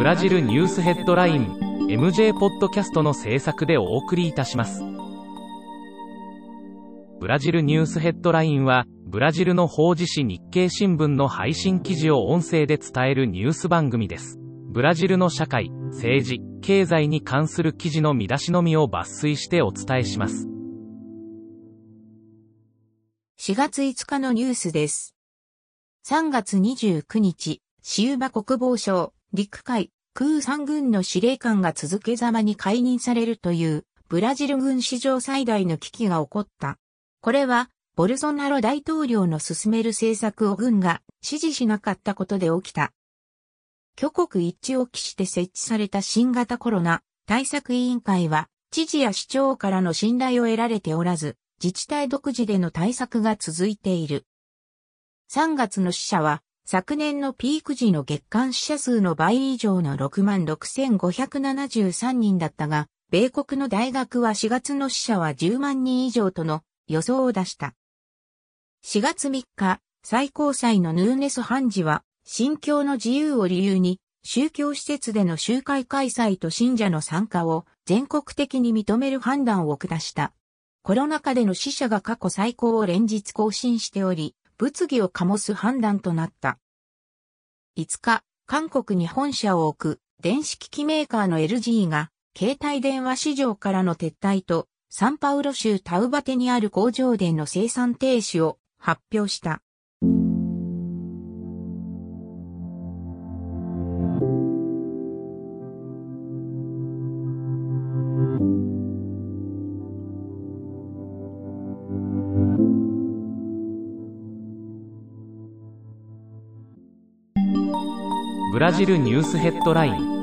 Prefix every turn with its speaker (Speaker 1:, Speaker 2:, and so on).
Speaker 1: ブラジルニュースヘッドライン MJ ポッドキャストの制作でお送りいたします。ブラジルニュースヘッドラインは、ブラジルの法事紙日経新聞の配信記事を音声で伝えるニュース番組です。ブラジルの社会、政治、経済に関する記事の見出しのみを抜粋してお伝えします。
Speaker 2: 4月5日のニュースです。3月29日、シウバ国防省、陸海、空三軍の司令官が続けざまに解任されるという、ブラジル軍史上最大の危機が起こった。これは、ボルソナロ大統領の進める政策を軍が支持しなかったことで起きた。挙国一致を期して設置された新型コロナ対策委員会は、知事や市長からの信頼を得られておらず、自治体独自での対策が続いている。3月の死者は、昨年のピーク時の月間死者数の倍以上の66,573人だったが、米国の大学は4月の死者は10万人以上との予想を出した。4月3日、最高裁のヌーネス判事は、信教の自由を理由に、宗教施設での集会開催と信者の参加を全国的に認める判断を下した。コロナ禍での死者が過去最高を連日更新しており、物議を醸す判断となった。5日、韓国に本社を置く電子機器メーカーの LG が、携帯電話市場からの撤退と、サンパウロ州タウバテにある工場での生産停止を発表した。
Speaker 1: ブラジルニュースヘッドライン。